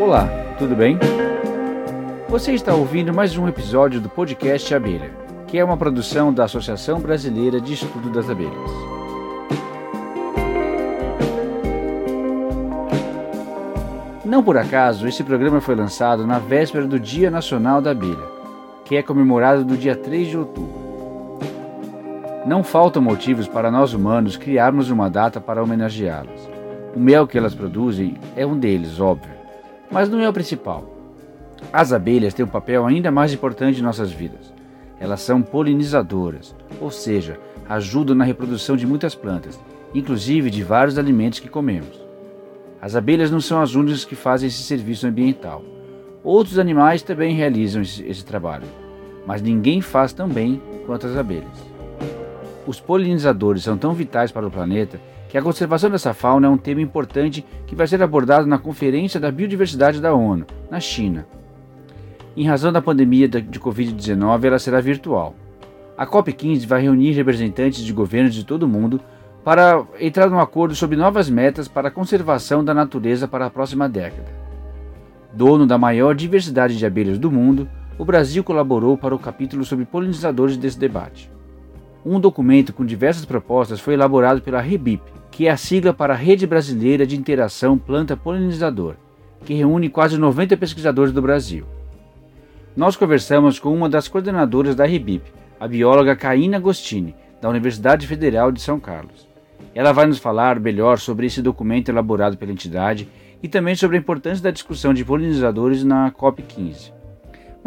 Olá, tudo bem? Você está ouvindo mais um episódio do podcast Abelha, que é uma produção da Associação Brasileira de Estudo das Abelhas. Não por acaso, esse programa foi lançado na véspera do Dia Nacional da Abelha, que é comemorado no dia 3 de outubro. Não faltam motivos para nós humanos criarmos uma data para homenageá-las. O mel que elas produzem é um deles, óbvio, mas não é o principal. As abelhas têm um papel ainda mais importante em nossas vidas. Elas são polinizadoras, ou seja, ajudam na reprodução de muitas plantas, inclusive de vários alimentos que comemos. As abelhas não são as únicas que fazem esse serviço ambiental. Outros animais também realizam esse, esse trabalho, mas ninguém faz tão bem quanto as abelhas. Os polinizadores são tão vitais para o planeta que a conservação dessa fauna é um tema importante que vai ser abordado na Conferência da Biodiversidade da ONU, na China. Em razão da pandemia de Covid-19, ela será virtual. A COP15 vai reunir representantes de governos de todo o mundo para entrar num acordo sobre novas metas para a conservação da natureza para a próxima década. Dono da maior diversidade de abelhas do mundo, o Brasil colaborou para o capítulo sobre polinizadores desse debate. Um documento com diversas propostas foi elaborado pela REBIP, que é a sigla para a Rede Brasileira de Interação Planta Polinizador, que reúne quase 90 pesquisadores do Brasil. Nós conversamos com uma das coordenadoras da REBIP, a bióloga Caína Agostini, da Universidade Federal de São Carlos. Ela vai nos falar melhor sobre esse documento elaborado pela entidade e também sobre a importância da discussão de polinizadores na COP15.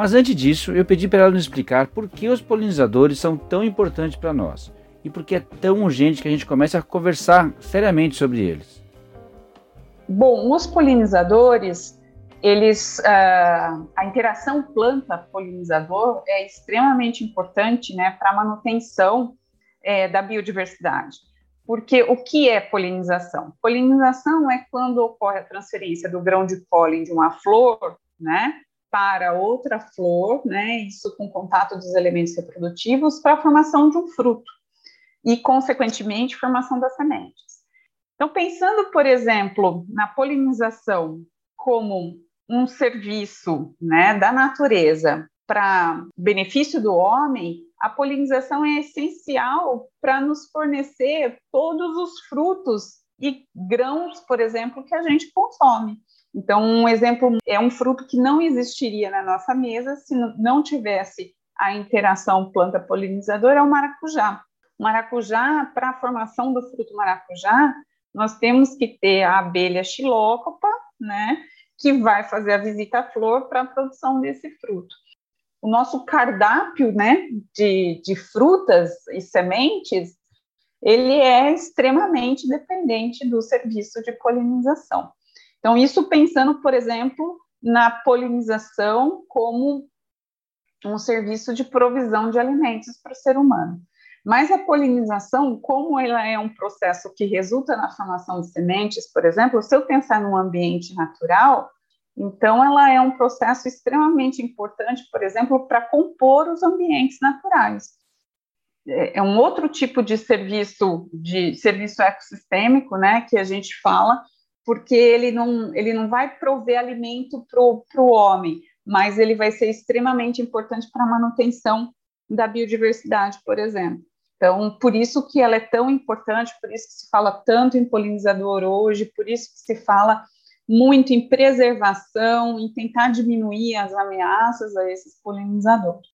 Mas antes disso, eu pedi para ela nos explicar por que os polinizadores são tão importantes para nós e por que é tão urgente que a gente comece a conversar seriamente sobre eles. Bom, os polinizadores, eles, uh, a interação planta-polinizador é extremamente importante né, para a manutenção é, da biodiversidade. Porque o que é polinização? Polinização é quando ocorre a transferência do grão de pólen de uma flor, né, para outra flor, né, isso com contato dos elementos reprodutivos, para a formação de um fruto e, consequentemente, formação das sementes. Então, pensando, por exemplo, na polinização como um serviço né, da natureza para benefício do homem, a polinização é essencial para nos fornecer todos os frutos e grãos, por exemplo, que a gente consome. Então, um exemplo é um fruto que não existiria na nossa mesa se não tivesse a interação planta-polinizadora, é o maracujá. Maracujá, para a formação do fruto maracujá, nós temos que ter a abelha xilócopa, né, que vai fazer a visita à flor para a produção desse fruto o nosso cardápio né, de, de frutas e sementes, ele é extremamente dependente do serviço de polinização. Então, isso pensando, por exemplo, na polinização como um serviço de provisão de alimentos para o ser humano. Mas a polinização, como ela é um processo que resulta na formação de sementes, por exemplo, se eu pensar num ambiente natural, então, ela é um processo extremamente importante, por exemplo, para compor os ambientes naturais. É, é um outro tipo de serviço, de serviço ecossistêmico, né, que a gente fala, porque ele não, ele não vai prover alimento para o homem, mas ele vai ser extremamente importante para a manutenção da biodiversidade, por exemplo. Então, por isso que ela é tão importante, por isso que se fala tanto em polinizador hoje, por isso que se fala muito em preservação, em tentar diminuir as ameaças a esses polinizadores.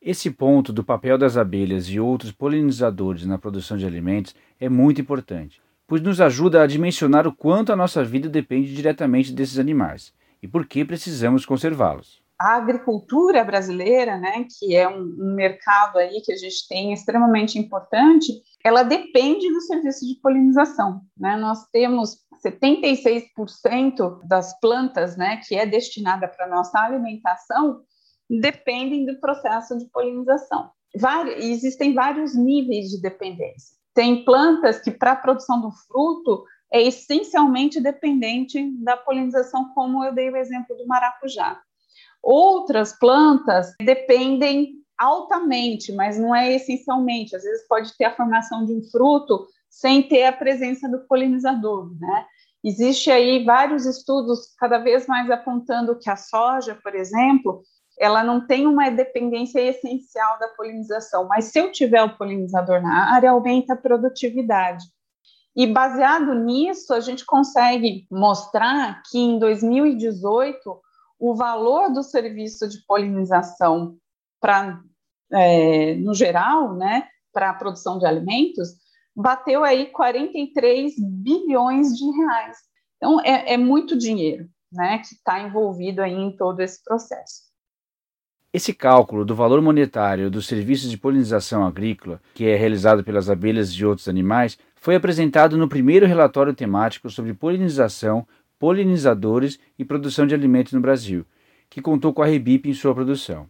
Esse ponto do papel das abelhas e outros polinizadores na produção de alimentos é muito importante, pois nos ajuda a dimensionar o quanto a nossa vida depende diretamente desses animais e por que precisamos conservá-los. A agricultura brasileira, né, que é um, um mercado aí que a gente tem extremamente importante, ela depende do serviço de polinização. Né? Nós temos 76% das plantas, né, que é destinada para nossa alimentação, dependem do processo de polinização. existem vários níveis de dependência. Tem plantas que, para a produção do fruto, é essencialmente dependente da polinização, como eu dei o exemplo do maracujá. Outras plantas dependem altamente, mas não é essencialmente. Às vezes pode ter a formação de um fruto sem ter a presença do polinizador, né? Existe aí vários estudos cada vez mais apontando que a soja, por exemplo, ela não tem uma dependência essencial da polinização, mas se eu tiver o polinizador na área, aumenta a produtividade. E baseado nisso, a gente consegue mostrar que em 2018 o valor do serviço de polinização para é, no geral, né, para a produção de alimentos, bateu aí 43 bilhões de reais. Então é, é muito dinheiro, né, que está envolvido aí em todo esse processo. Esse cálculo do valor monetário dos serviços de polinização agrícola, que é realizado pelas abelhas e outros animais, foi apresentado no primeiro relatório temático sobre polinização, polinizadores e produção de alimentos no Brasil, que contou com a Rebip em sua produção.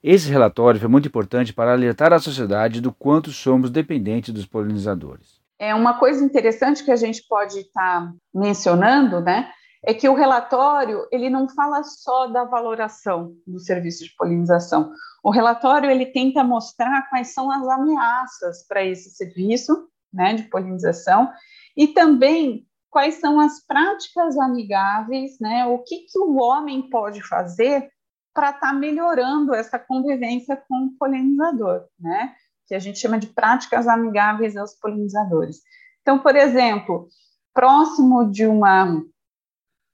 Esse relatório foi muito importante para alertar a sociedade do quanto somos dependentes dos polinizadores. É uma coisa interessante que a gente pode estar tá mencionando, né? É que o relatório ele não fala só da valoração do serviço de polinização. O relatório ele tenta mostrar quais são as ameaças para esse serviço, né, de polinização, e também quais são as práticas amigáveis, né? O que que o homem pode fazer para estar tá melhorando essa convivência com o polinizador, né? Que a gente chama de práticas amigáveis aos polinizadores. Então, por exemplo, próximo de uma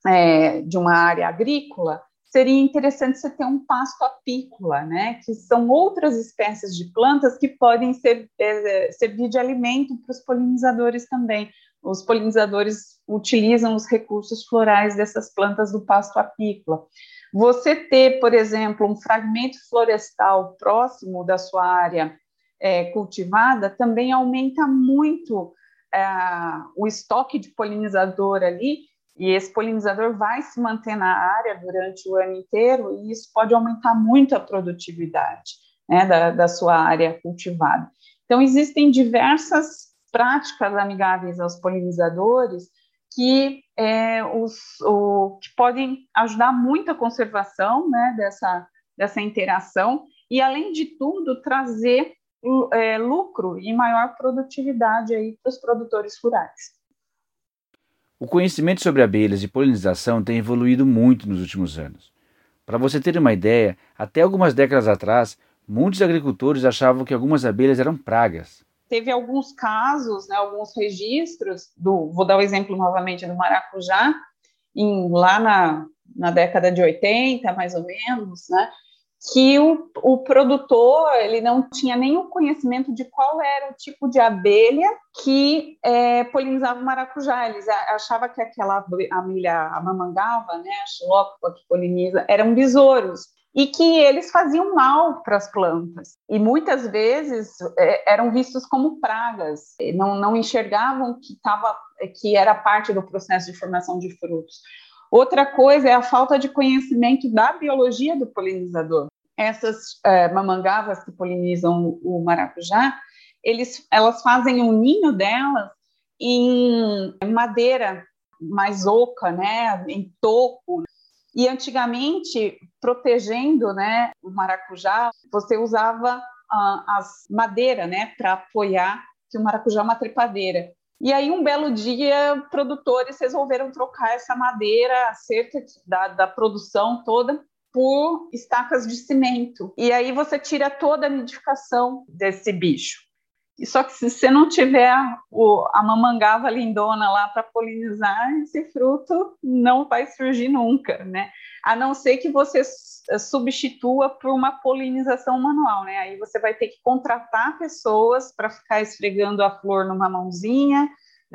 é, de uma área agrícola, seria interessante você ter um pasto apícola, né? Que são outras espécies de plantas que podem ser, é, servir de alimento para os polinizadores também. Os polinizadores utilizam os recursos florais dessas plantas do pasto apícola. Você ter, por exemplo, um fragmento florestal próximo da sua área é, cultivada também aumenta muito é, o estoque de polinizador ali, e esse polinizador vai se manter na área durante o ano inteiro, e isso pode aumentar muito a produtividade né, da, da sua área cultivada. Então, existem diversas práticas amigáveis aos polinizadores que, é, os, o, que podem ajudar muito a conservação né, dessa, dessa interação e, além de tudo, trazer é, lucro e maior produtividade para os produtores rurais. O conhecimento sobre abelhas e polinização tem evoluído muito nos últimos anos. Para você ter uma ideia, até algumas décadas atrás, muitos agricultores achavam que algumas abelhas eram pragas teve alguns casos, né, alguns registros do, vou dar o exemplo novamente do maracujá, em, lá na, na década de 80, mais ou menos, né, que o, o produtor ele não tinha nenhum conhecimento de qual era o tipo de abelha que é, polinizava o maracujá. Eles achavam que aquela abelha, a mamangava, né, a xilócopa que poliniza, eram besouros e que eles faziam mal para as plantas. E muitas vezes é, eram vistos como pragas, não, não enxergavam que, tava, que era parte do processo de formação de frutos. Outra coisa é a falta de conhecimento da biologia do polinizador. Essas é, mamangavas que polinizam o maracujá, eles, elas fazem um ninho delas em madeira mais oca, né, em toco, e antigamente, protegendo né, o maracujá, você usava uh, as madeira né, para apoiar, que o maracujá é uma trepadeira. E aí, um belo dia, produtores resolveram trocar essa madeira, cerca da, da produção toda, por estacas de cimento. E aí você tira toda a nidificação desse bicho. E só que se você não tiver o, a mamangava lindona lá para polinizar, esse fruto não vai surgir nunca, né? A não ser que você substitua por uma polinização manual, né? Aí você vai ter que contratar pessoas para ficar esfregando a flor numa mãozinha?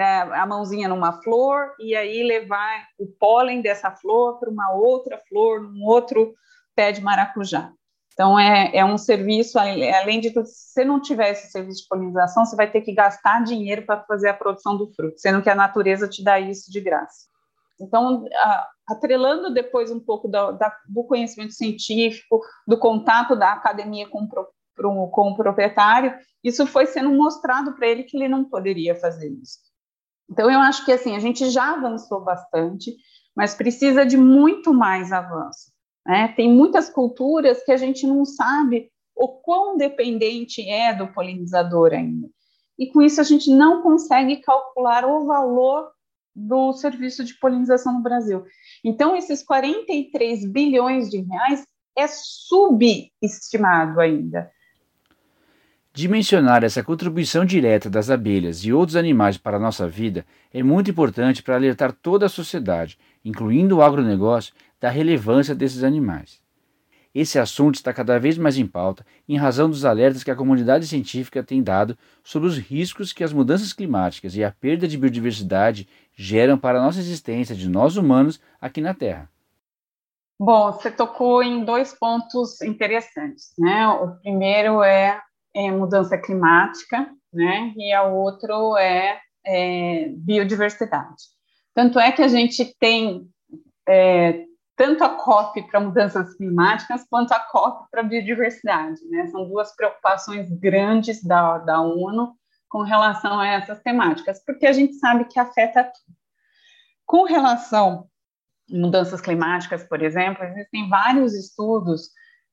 A mãozinha numa flor, e aí levar o pólen dessa flor para uma outra flor, num outro pé de maracujá. Então, é, é um serviço, além de tudo, se você não tiver esse serviço de polinização, você vai ter que gastar dinheiro para fazer a produção do fruto, sendo que a natureza te dá isso de graça. Então, atrelando depois um pouco da, da, do conhecimento científico, do contato da academia com, com o proprietário, isso foi sendo mostrado para ele que ele não poderia fazer isso. Então, eu acho que assim, a gente já avançou bastante, mas precisa de muito mais avanço. Né? Tem muitas culturas que a gente não sabe o quão dependente é do polinizador ainda. E com isso a gente não consegue calcular o valor do serviço de polinização no Brasil. Então, esses 43 bilhões de reais é subestimado ainda. Dimensionar essa contribuição direta das abelhas e outros animais para a nossa vida é muito importante para alertar toda a sociedade, incluindo o agronegócio, da relevância desses animais. Esse assunto está cada vez mais em pauta em razão dos alertas que a comunidade científica tem dado sobre os riscos que as mudanças climáticas e a perda de biodiversidade geram para a nossa existência de nós humanos aqui na Terra. Bom, você tocou em dois pontos interessantes, né? O primeiro é, é mudança climática, né? E a outro é, é biodiversidade. Tanto é que a gente tem é, tanto a COP para mudanças climáticas quanto a COP para biodiversidade. Né? São duas preocupações grandes da, da ONU com relação a essas temáticas, porque a gente sabe que afeta tudo. Com relação mudanças climáticas, por exemplo, existem vários estudos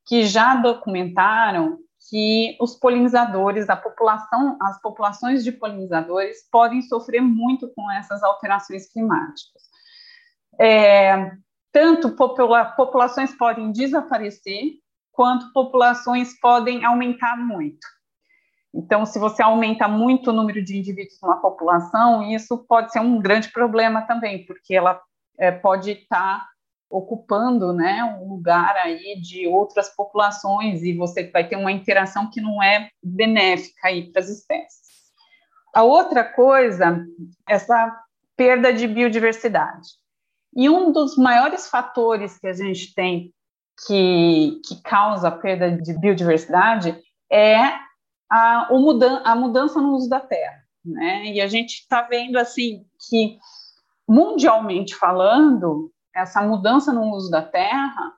que já documentaram que os polinizadores, a população, as populações de polinizadores podem sofrer muito com essas alterações climáticas. É, tanto popula populações podem desaparecer, quanto populações podem aumentar muito. Então, se você aumenta muito o número de indivíduos numa população, isso pode ser um grande problema também, porque ela é, pode estar tá ocupando né, um lugar aí de outras populações e você vai ter uma interação que não é benéfica aí para as espécies. A outra coisa, essa perda de biodiversidade. E um dos maiores fatores que a gente tem que, que causa a perda de biodiversidade é a, mudan a mudança no uso da terra. Né? E a gente está vendo assim que, mundialmente falando, essa mudança no uso da terra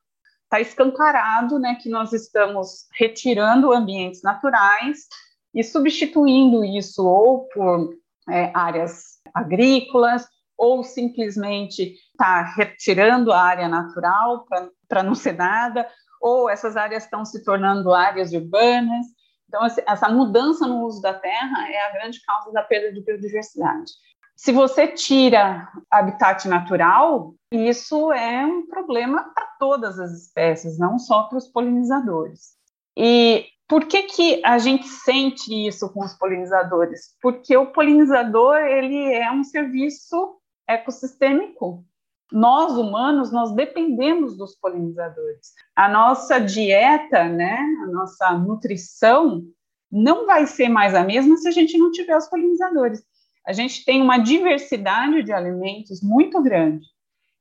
está escancarado né, que nós estamos retirando ambientes naturais e substituindo isso ou por é, áreas agrícolas ou simplesmente está retirando a área natural para não ser nada, ou essas áreas estão se tornando áreas urbanas. Então, essa mudança no uso da terra é a grande causa da perda de biodiversidade. Se você tira habitat natural, isso é um problema para todas as espécies, não só para os polinizadores. E por que, que a gente sente isso com os polinizadores? Porque o polinizador ele é um serviço ecossistêmico. Nós, humanos, nós dependemos dos polinizadores. A nossa dieta, né, a nossa nutrição não vai ser mais a mesma se a gente não tiver os polinizadores. A gente tem uma diversidade de alimentos muito grande.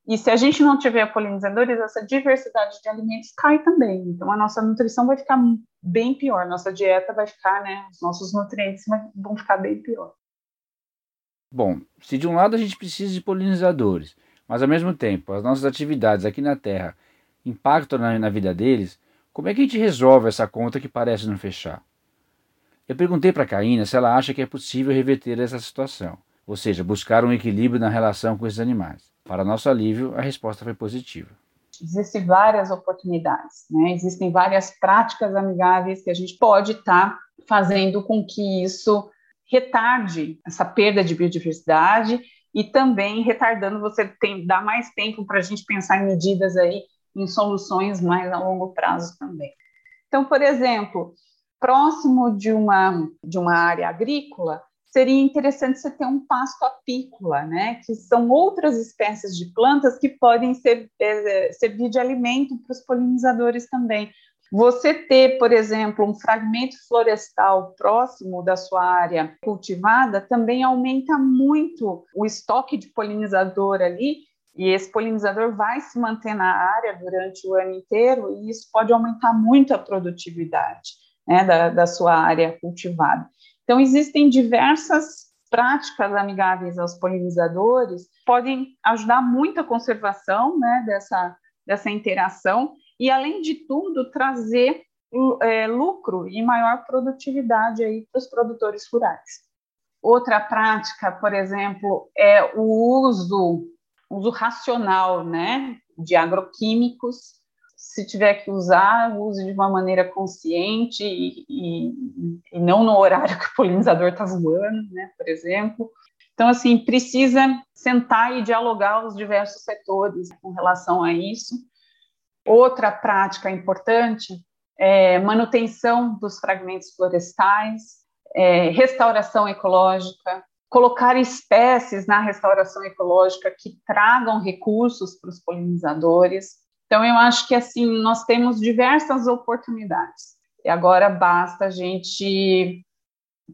E se a gente não tiver polinizadores, essa diversidade de alimentos cai também. Então, a nossa nutrição vai ficar bem pior, nossa dieta vai ficar, né, os nossos nutrientes vão ficar bem pior. Bom, se de um lado a gente precisa de polinizadores, mas ao mesmo tempo as nossas atividades aqui na Terra impactam na, na vida deles, como é que a gente resolve essa conta que parece não fechar? Eu perguntei para a Caína se ela acha que é possível reverter essa situação, ou seja, buscar um equilíbrio na relação com esses animais. Para nosso alívio, a resposta foi positiva. Existem várias oportunidades, né? existem várias práticas amigáveis que a gente pode estar tá fazendo com que isso retarde essa perda de biodiversidade e também retardando você tem dar mais tempo para a gente pensar em medidas aí em soluções mais a longo prazo também. Então, por exemplo, próximo de uma de uma área agrícola seria interessante você ter um pasto apícola, né? Que são outras espécies de plantas que podem ser, é, servir de alimento para os polinizadores também. Você ter, por exemplo, um fragmento florestal próximo da sua área cultivada também aumenta muito o estoque de polinizador ali, e esse polinizador vai se manter na área durante o ano inteiro, e isso pode aumentar muito a produtividade né, da, da sua área cultivada. Então, existem diversas práticas amigáveis aos polinizadores, podem ajudar muito a conservação né, dessa, dessa interação e, além de tudo, trazer é, lucro e maior produtividade para os produtores rurais. Outra prática, por exemplo, é o uso, uso racional né, de agroquímicos. Se tiver que usar, use de uma maneira consciente e, e, e não no horário que o polinizador está voando, né, por exemplo. Então, assim, precisa sentar e dialogar os diversos setores com relação a isso. Outra prática importante é manutenção dos fragmentos florestais, é, restauração ecológica, colocar espécies na restauração ecológica que tragam recursos para os polinizadores. Então, eu acho que assim nós temos diversas oportunidades. E agora basta a gente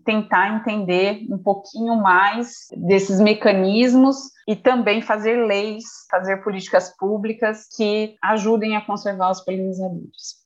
tentar entender um pouquinho mais desses mecanismos e também fazer leis, fazer políticas públicas que ajudem a conservar os polinizadores.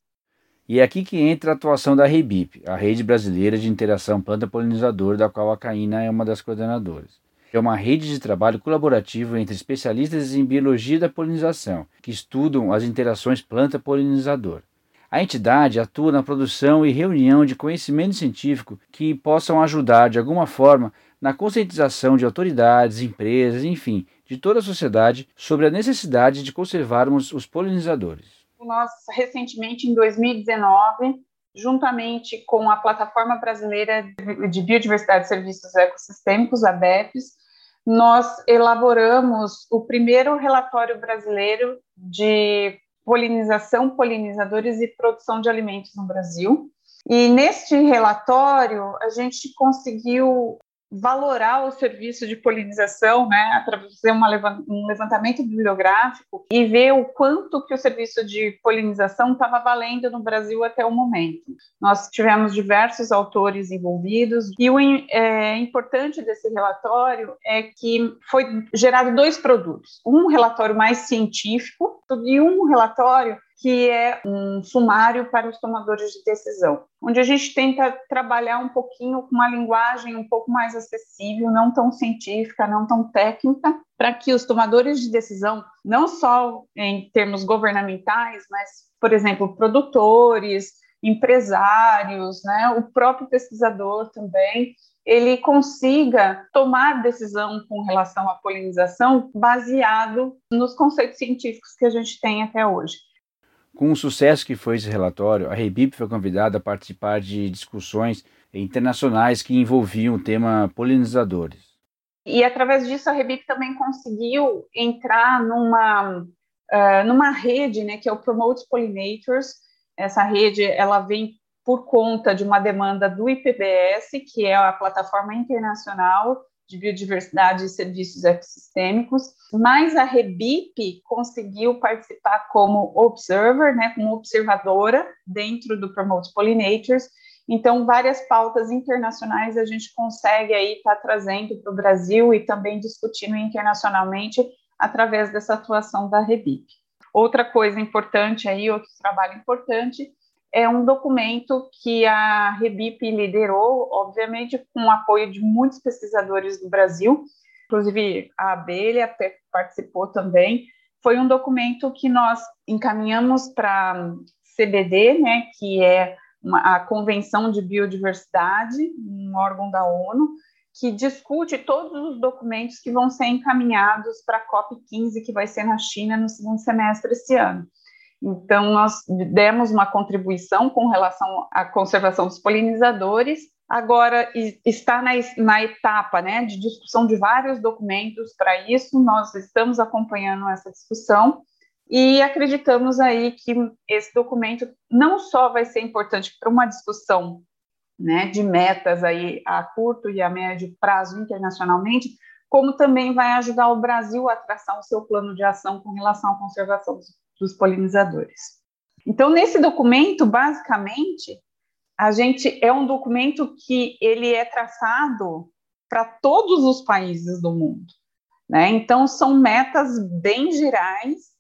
E é aqui que entra a atuação da REBIP, a Rede Brasileira de Interação Planta-Polinizador, da qual a Caína é uma das coordenadoras. É uma rede de trabalho colaborativo entre especialistas em biologia da polinização, que estudam as interações planta-polinizador. A entidade atua na produção e reunião de conhecimento científico que possam ajudar de alguma forma na conscientização de autoridades, empresas, enfim, de toda a sociedade sobre a necessidade de conservarmos os polinizadores. Nós, recentemente, em 2019, juntamente com a Plataforma Brasileira de Biodiversidade e Serviços Ecossistêmicos, a BEPS, nós elaboramos o primeiro relatório brasileiro de polinização, polinizadores e produção de alimentos no Brasil. E neste relatório, a gente conseguiu valorar o serviço de polinização, né, através de um levantamento bibliográfico e ver o quanto que o serviço de polinização estava valendo no Brasil até o momento. Nós tivemos diversos autores envolvidos e o é, importante desse relatório é que foi gerado dois produtos, um relatório mais científico e um relatório que é um sumário para os tomadores de decisão, onde a gente tenta trabalhar um pouquinho com uma linguagem um pouco mais acessível, não tão científica, não tão técnica, para que os tomadores de decisão, não só em termos governamentais, mas, por exemplo, produtores, empresários, né, o próprio pesquisador também, ele consiga tomar decisão com relação à polinização baseado nos conceitos científicos que a gente tem até hoje. Com o sucesso que foi esse relatório, a Rebip foi convidada a participar de discussões internacionais que envolviam o tema polinizadores. E através disso a Rebip também conseguiu entrar numa, uh, numa rede, né, que é o Promote Pollinators. Essa rede ela vem por conta de uma demanda do IPBS, que é a plataforma internacional de biodiversidade e serviços ecossistêmicos, mas a Rebip conseguiu participar como observer, né, como observadora dentro do Promote Pollinators. Então, várias pautas internacionais a gente consegue aí estar tá trazendo para o Brasil e também discutindo internacionalmente através dessa atuação da Rebip. Outra coisa importante aí, outro trabalho importante, é um documento que a Rebip liderou, obviamente, com o apoio de muitos pesquisadores do Brasil, inclusive a Abelha participou também. Foi um documento que nós encaminhamos para CBD, né, que é uma, a Convenção de Biodiversidade, um órgão da ONU, que discute todos os documentos que vão ser encaminhados para a COP15, que vai ser na China no segundo semestre esse ano. Então, nós demos uma contribuição com relação à conservação dos polinizadores. Agora, está na, na etapa né, de discussão de vários documentos para isso, nós estamos acompanhando essa discussão e acreditamos aí que esse documento não só vai ser importante para uma discussão né, de metas aí a curto e a médio prazo internacionalmente, como também vai ajudar o Brasil a traçar o seu plano de ação com relação à conservação dos dos polinizadores. Então, nesse documento, basicamente, a gente é um documento que ele é traçado para todos os países do mundo, né? Então, são metas bem gerais,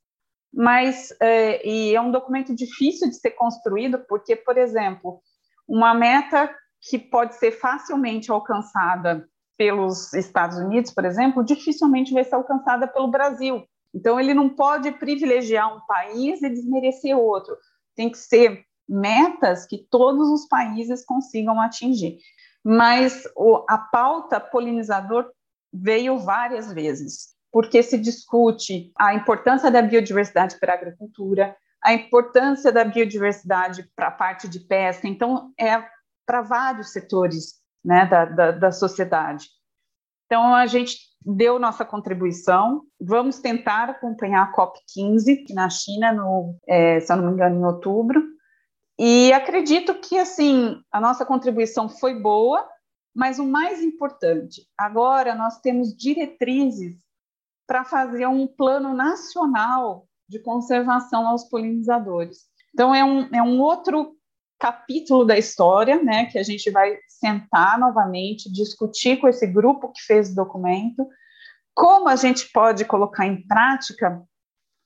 mas é, e é um documento difícil de ser construído, porque, por exemplo, uma meta que pode ser facilmente alcançada pelos Estados Unidos, por exemplo, dificilmente vai ser alcançada pelo Brasil, então, ele não pode privilegiar um país e desmerecer outro. Tem que ser metas que todos os países consigam atingir. Mas o, a pauta polinizador veio várias vezes, porque se discute a importância da biodiversidade para a agricultura, a importância da biodiversidade para a parte de pesca. Então, é para vários setores né, da, da, da sociedade. Então, a gente deu nossa contribuição. Vamos tentar acompanhar a COP15 na China, no, é, se eu não me engano, em outubro. E acredito que assim a nossa contribuição foi boa, mas o mais importante, agora nós temos diretrizes para fazer um plano nacional de conservação aos polinizadores. Então é um, é um outro capítulo da história, né, que a gente vai sentar novamente, discutir com esse grupo que fez o documento, como a gente pode colocar em prática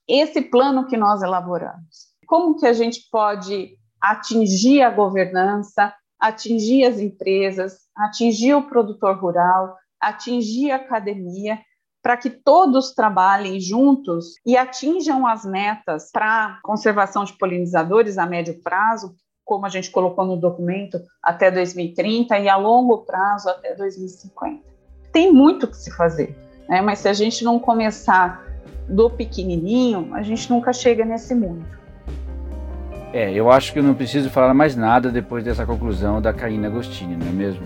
esse plano que nós elaboramos. Como que a gente pode atingir a governança, atingir as empresas, atingir o produtor rural, atingir a academia, para que todos trabalhem juntos e atinjam as metas para conservação de polinizadores a médio prazo, como a gente colocou no documento, até 2030 e a longo prazo até 2050. Tem muito que se fazer, né? mas se a gente não começar do pequenininho, a gente nunca chega nesse mundo. É, eu acho que eu não preciso falar mais nada depois dessa conclusão da Caína Agostini, não é mesmo?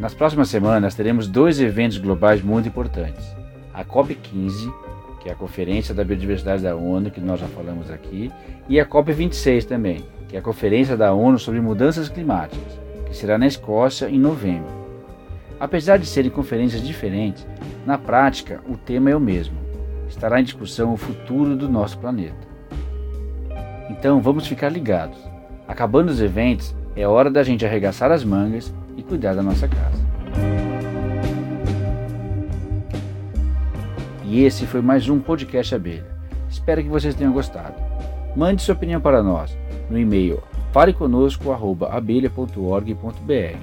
Nas próximas semanas teremos dois eventos globais muito importantes. A COP15, que é a Conferência da Biodiversidade da ONU, que nós já falamos aqui, e a COP26 também, que é a Conferência da ONU sobre Mudanças Climáticas, que será na Escócia em novembro. Apesar de serem conferências diferentes, na prática o tema é o mesmo. Estará em discussão o futuro do nosso planeta. Então vamos ficar ligados. Acabando os eventos, é hora da gente arregaçar as mangas e cuidar da nossa casa. E esse foi mais um podcast Abelha. Espero que vocês tenham gostado. Mande sua opinião para nós no e-mail faleconosco@abelha.org.br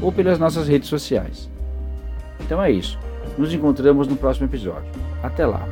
ou pelas nossas redes sociais. Então é isso. Nos encontramos no próximo episódio. Até lá.